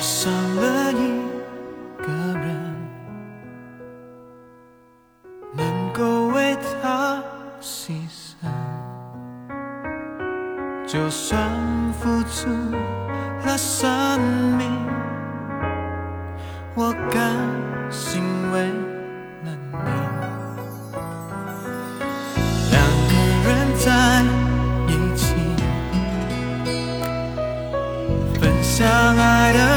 爱上了一个人，能够为他牺牲，就算付出了生命，我甘心为了你。两个人在一起，分享爱的。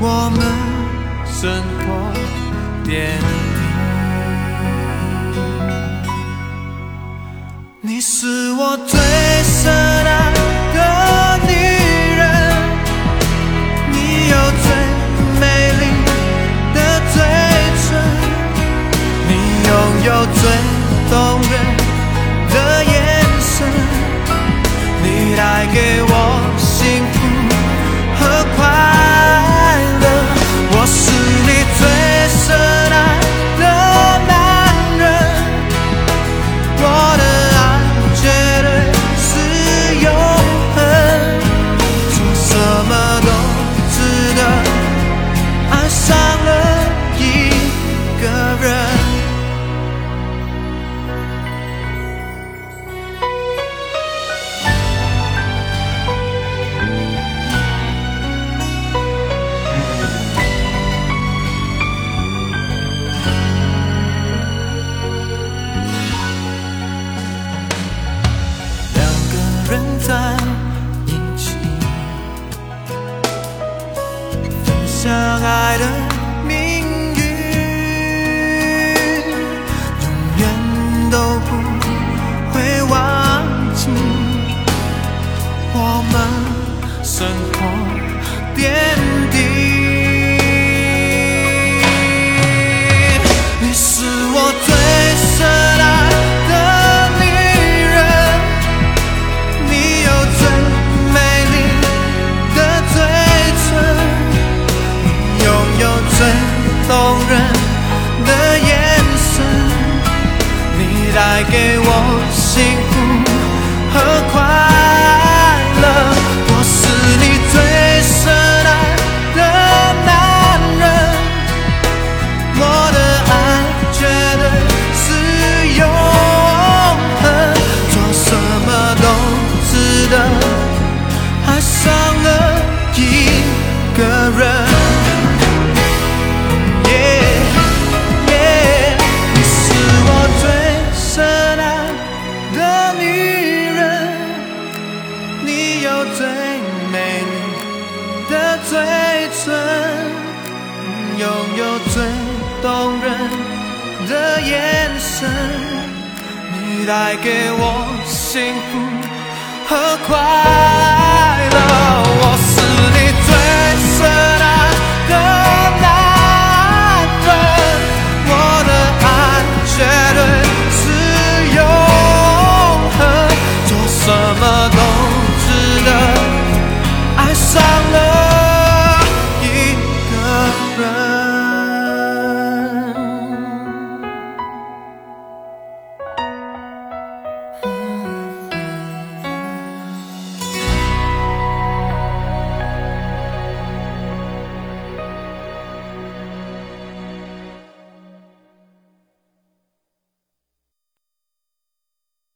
我们生活点滴。你是我最相爱的命运，永远都不会忘记我们生活。带给我幸福和快乐。我是你最深爱的男人，我的爱绝对是永恒，做什么都值得，爱上了一个人。拥有最动人的眼神，你带给我幸福和快乐。